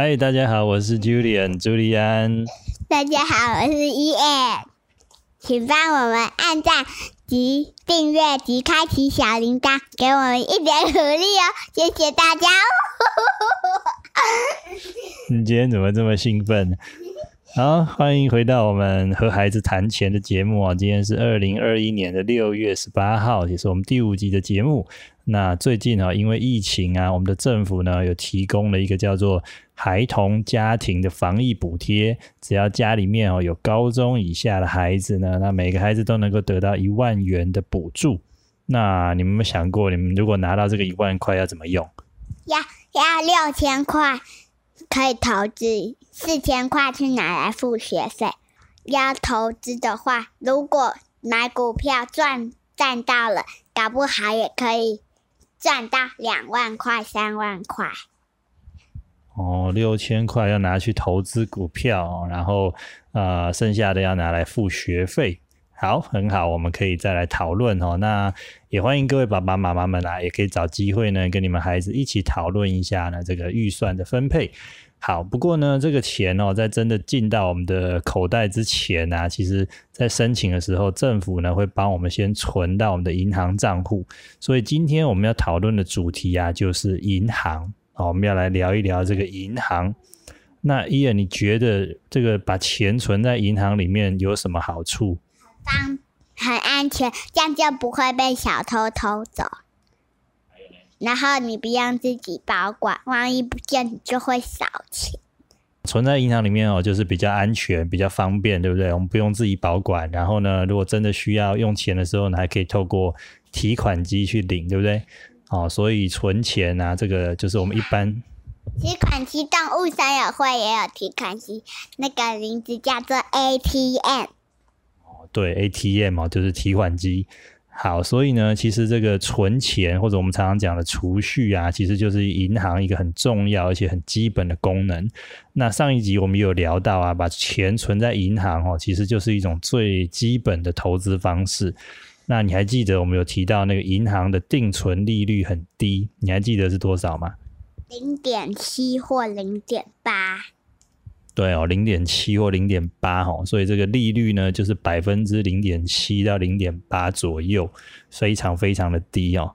嗨，大家好，我是 Julian 朱利安。大家好，我是 Ian，，请帮我们按赞及订阅及开启小铃铛，给我们一点鼓励哦，谢谢大家哦。你今天怎么这么兴奋？好，欢迎回到我们和孩子谈钱的节目啊！今天是二零二一年的六月十八号，也是我们第五集的节目。那最近啊，因为疫情啊，我们的政府呢有提供了一个叫做孩童家庭的防疫补贴，只要家里面哦有高中以下的孩子呢，那每个孩子都能够得到一万元的补助。那你们有没有想过，你们如果拿到这个一万块要怎么用？要要六千块可以投资。四千块去拿来付学费。要投资的话，如果买股票赚赚到了，搞不好也可以赚到两万块、三万块。哦，六千块要拿去投资股票，然后呃，剩下的要拿来付学费。好，很好，我们可以再来讨论哦。那也欢迎各位爸爸妈妈们啊，也可以找机会呢，跟你们孩子一起讨论一下呢这个预算的分配。好，不过呢，这个钱哦，在真的进到我们的口袋之前呢，其实在申请的时候，政府呢会帮我们先存到我们的银行账户。所以今天我们要讨论的主题啊，就是银行。好，我们要来聊一聊这个银行。那伊尔，你觉得这个把钱存在银行里面有什么好处？方很安全，这样就不会被小偷偷走。然后你不用自己保管，万一不见，你就会少钱。存在银行里面哦，就是比较安全、比较方便，对不对？我们不用自己保管。然后呢，如果真的需要用钱的时候呢，还可以透过提款机去领，对不对？哦，所以存钱啊，这个就是我们一般提款机。动物森友会也有提款机，那个名字叫做 ATM。对，ATM 哦，就是提款机。好，所以呢，其实这个存钱或者我们常常讲的储蓄啊，其实就是银行一个很重要而且很基本的功能。那上一集我们有聊到啊，把钱存在银行哦，其实就是一种最基本的投资方式。那你还记得我们有提到那个银行的定存利率很低？你还记得是多少吗？零点七或零点八。对哦，零点七或零点八哈，所以这个利率呢，就是百分之零点七到零点八左右，非常非常的低哦，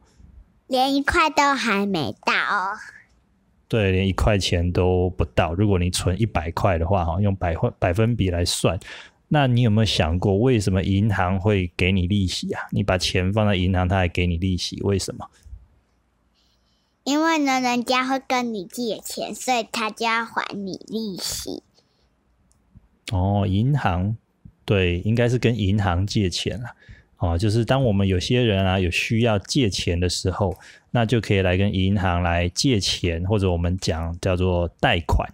连一块都还没到哦。对，连一块钱都不到。如果你存一百块的话哈，用百分百分比来算，那你有没有想过，为什么银行会给你利息啊？你把钱放在银行，他还给你利息，为什么？因为呢，人家会跟你借钱，所以他就要还你利息。哦，银行对，应该是跟银行借钱了。哦，就是当我们有些人啊有需要借钱的时候，那就可以来跟银行来借钱，或者我们讲叫做贷款。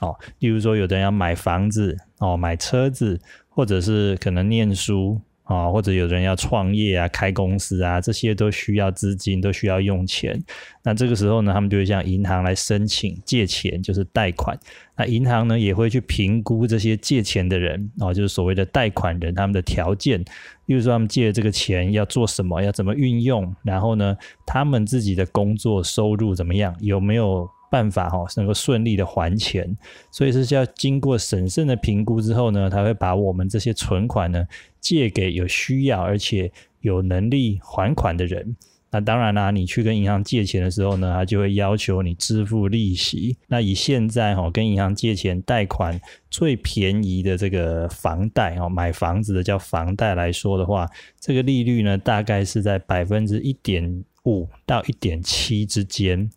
哦，例如说有的人要买房子，哦，买车子，或者是可能念书。啊，或者有人要创业啊、开公司啊，这些都需要资金，都需要用钱。那这个时候呢，他们就会向银行来申请借钱，就是贷款。那银行呢，也会去评估这些借钱的人，哦，就是所谓的贷款人他们的条件，例如说他们借这个钱要做什么，要怎么运用，然后呢，他们自己的工作收入怎么样，有没有？办法哈，能够顺利的还钱，所以是要经过审慎的评估之后呢，他会把我们这些存款呢借给有需要而且有能力还款的人。那当然啦，你去跟银行借钱的时候呢，他就会要求你支付利息。那以现在哈跟银行借钱贷款最便宜的这个房贷哦，买房子的叫房贷来说的话，这个利率呢大概是在百分之一点五到一点七之间。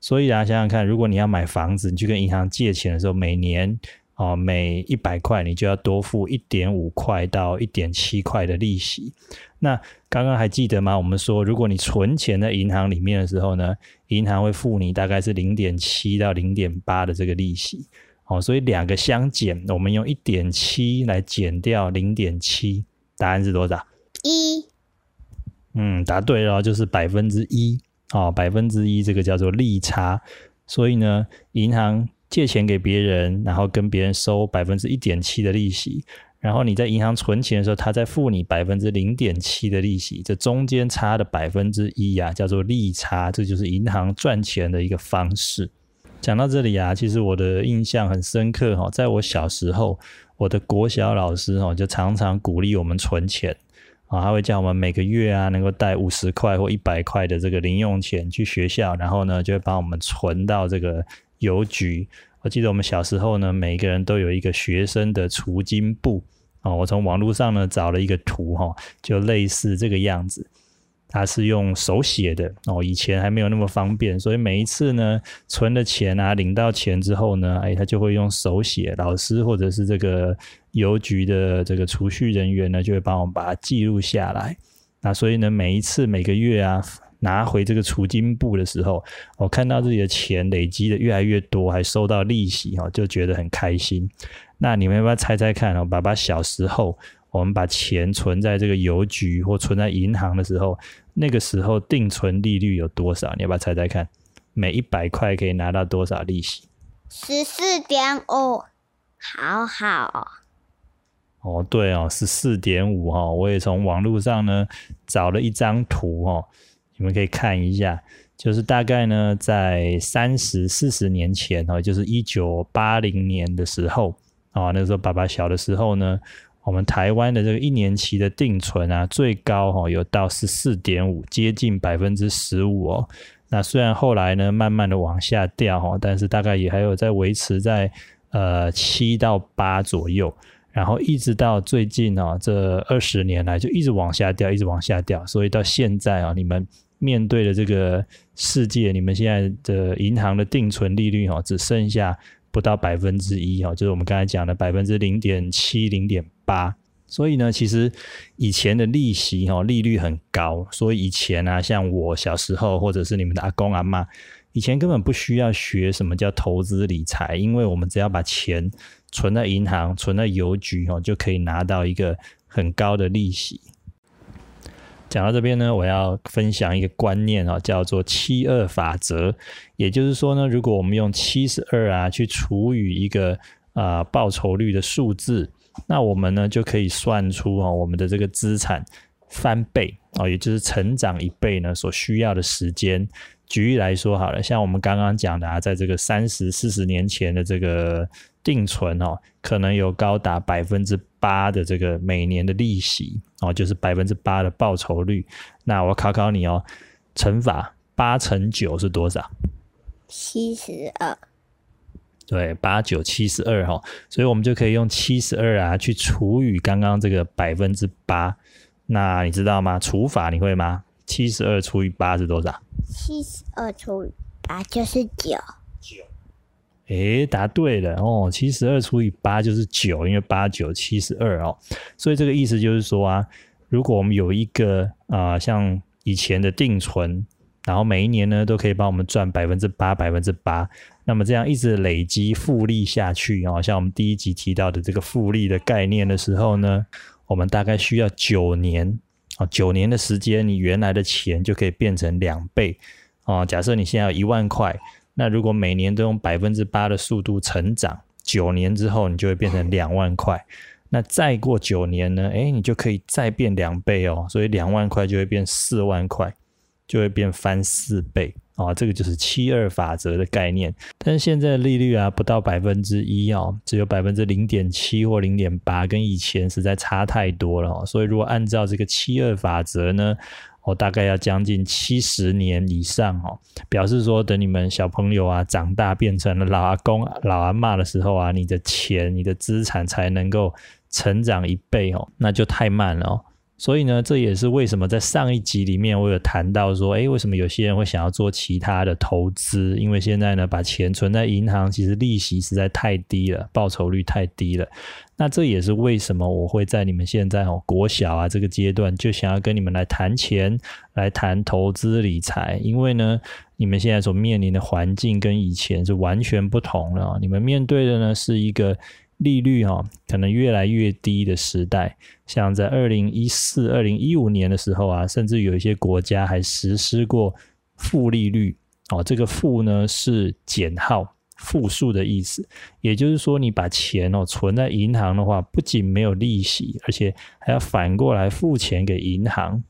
所以啊，想想看，如果你要买房子，你去跟银行借钱的时候，每年哦，每一百块你就要多付一点五块到一点七块的利息。那刚刚还记得吗？我们说，如果你存钱在银行里面的时候呢，银行会付你大概是零点七到零点八的这个利息。哦，所以两个相减，我们用一点七来减掉零点七，答案是多少？一。嗯，答对了，就是百分之一。哦，百分之一这个叫做利差，所以呢，银行借钱给别人，然后跟别人收百分之一点七的利息，然后你在银行存钱的时候，他再付你百分之零点七的利息，这中间差的百分之一呀，叫做利差，这就是银行赚钱的一个方式。讲到这里啊，其实我的印象很深刻哈，在我小时候，我的国小老师哈就常常鼓励我们存钱啊，他会叫我们每个月啊能够带五十块或一百块的这个零用钱去学校，然后呢就会把我们存到这个邮局。我记得我们小时候呢，每个人都有一个学生的储金簿啊，我从网络上呢找了一个图哈，就类似这个样子。他是用手写的哦，以前还没有那么方便，所以每一次呢，存了钱啊，领到钱之后呢，哎，他就会用手写，老师或者是这个邮局的这个储蓄人员呢，就会帮我们把它记录下来。那所以呢，每一次每个月啊，拿回这个储金簿的时候，我看到自己的钱累积的越来越多，还收到利息哦，就觉得很开心。那你们要不要猜猜看哦？爸爸小时候。我们把钱存在这个邮局或存在银行的时候，那个时候定存利率有多少？你要不要猜猜看？每一百块可以拿到多少利息？十四点五，好好。哦，对哦，十四点五哈。我也从网络上呢找了一张图哦，你们可以看一下，就是大概呢在三十四十年前哦，就是一九八零年的时候啊，那时候爸爸小的时候呢。我们台湾的这个一年期的定存啊，最高哈有到十四点五，接近百分之十五哦。那虽然后来呢，慢慢的往下掉哈，但是大概也还有在维持在呃七到八左右。然后一直到最近啊，这二十年来就一直往下掉，一直往下掉。所以到现在啊，你们面对的这个世界，你们现在的银行的定存利率哈，只剩下。不到百分之一哈，就是我们刚才讲的百分之零点七、零点八。所以呢，其实以前的利息哈利率很高，所以以前啊，像我小时候或者是你们的阿公阿妈，以前根本不需要学什么叫投资理财，因为我们只要把钱存在银行、存在邮局哦，就可以拿到一个很高的利息。讲到这边呢，我要分享一个观念啊，叫做七二法则。也就是说呢，如果我们用七十二啊去除以一个啊报酬率的数字，那我们呢就可以算出啊我们的这个资产翻倍啊，也就是成长一倍呢所需要的时间。举例来说好了，像我们刚刚讲的啊，在这个三十四十年前的这个定存哦，可能有高达百分之八的这个每年的利息哦，就是百分之八的报酬率。那我考考你哦，乘法八乘九是多少？七十二。对，八九七十二哈，所以我们就可以用七十二啊去除以刚刚这个百分之八。那你知道吗？除法你会吗？七十二除以八是多少？七十二除以八就是九。诶，答对了哦！七十二除以八就是九，因为八九七十二哦。所以这个意思就是说啊，如果我们有一个啊，像以前的定存，然后每一年呢都可以帮我们赚百分之八、百分之八，那么这样一直累积复利下去哦，像我们第一集提到的这个复利的概念的时候呢，我们大概需要九年啊，九年的时间，你原来的钱就可以变成两倍啊。假设你现在有一万块。那如果每年都用百分之八的速度成长，九年之后你就会变成两万块。那再过九年呢？诶，你就可以再变两倍哦，所以两万块就会变四万块，就会变翻四倍啊！这个就是七二法则的概念。但是现在的利率啊，不到百分之一哦，只有百分之零点七或零点八，跟以前实在差太多了。所以如果按照这个七二法则呢？我大概要将近七十年以上哦，表示说等你们小朋友啊长大变成了老阿公、老阿妈的时候啊，你的钱、你的资产才能够成长一倍哦，那就太慢了哦。所以呢，这也是为什么在上一集里面我有谈到说，诶，为什么有些人会想要做其他的投资？因为现在呢，把钱存在银行，其实利息实在太低了，报酬率太低了。那这也是为什么我会在你们现在哦国小啊这个阶段就想要跟你们来谈钱，来谈投资理财，因为呢，你们现在所面临的环境跟以前是完全不同了。你们面对的呢是一个。利率哈可能越来越低的时代，像在二零一四、二零一五年的时候啊，甚至有一些国家还实施过负利率哦。这个负呢是减号、负数的意思，也就是说，你把钱哦存在银行的话，不仅没有利息，而且还要反过来付钱给银行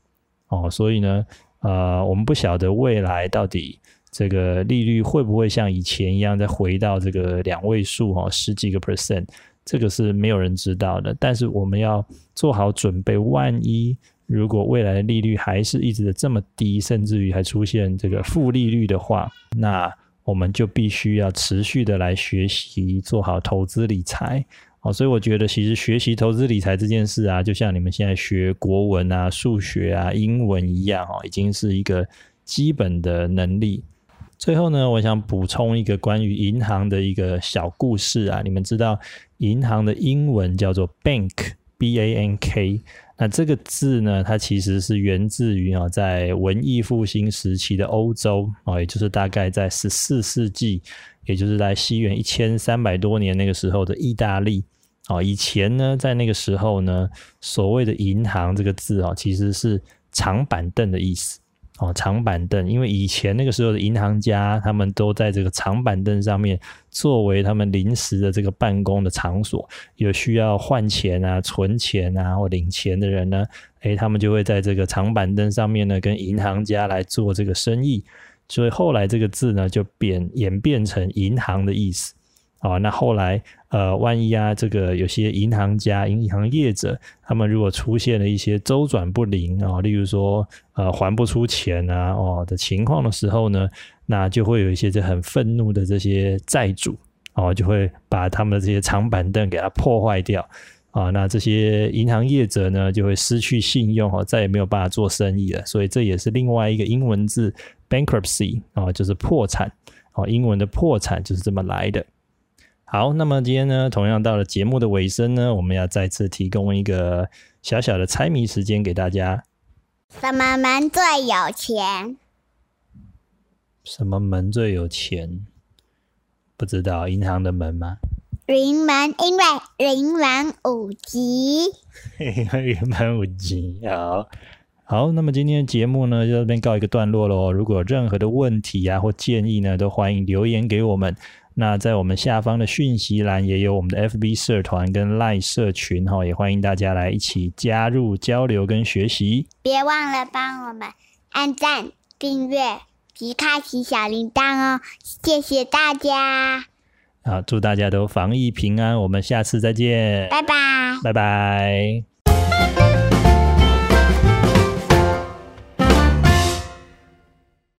哦。所以呢，呃，我们不晓得未来到底这个利率会不会像以前一样再回到这个两位数哈，十几个 percent，这个是没有人知道的。但是我们要做好准备，万一如果未来的利率还是一直的这么低，甚至于还出现这个负利率的话，那我们就必须要持续的来学习，做好投资理财。哦，所以我觉得其实学习投资理财这件事啊，就像你们现在学国文啊、数学啊、英文一样哦，已经是一个基本的能力。最后呢，我想补充一个关于银行的一个小故事啊。你们知道银行的英文叫做 bank，b a n k。那这个字呢，它其实是源自于啊，在文艺复兴时期的欧洲啊，也就是大概在十四世纪，也就是在西元一千三百多年那个时候的意大利啊。以前呢，在那个时候呢，所谓的银行这个字啊，其实是长板凳的意思。哦，长板凳，因为以前那个时候的银行家，他们都在这个长板凳上面作为他们临时的这个办公的场所。有需要换钱啊、存钱啊或领钱的人呢，诶，他们就会在这个长板凳上面呢，跟银行家来做这个生意。所以后来这个字呢，就变演变成银行的意思。啊，那后来，呃，万一啊，这个有些银行家、银行业者，他们如果出现了一些周转不灵啊，例如说，呃，还不出钱啊，哦的情况的时候呢，那就会有一些这很愤怒的这些债主，哦，就会把他们的这些长板凳给它破坏掉，啊，那这些银行业者呢，就会失去信用，哦，再也没有办法做生意了。所以这也是另外一个英文字 bankruptcy 啊，就是破产，哦，英文的破产就是这么来的。好，那么今天呢，同样到了节目的尾声呢，我们要再次提供一个小小的猜谜时间给大家。什么门最有钱？什么门最有钱？不知道，银行的门吗？云门，因为云门五级。云门五级，好，好。那么今天的节目呢，就这边告一个段落喽。如果有任何的问题啊或建议呢，都欢迎留言给我们。那在我们下方的讯息栏也有我们的 FB 社团跟 Line 社群哈，也欢迎大家来一起加入交流跟学习。别忘了帮我们按赞、订阅及开启小铃铛哦，谢谢大家。好，祝大家都防疫平安，我们下次再见，拜拜，拜拜。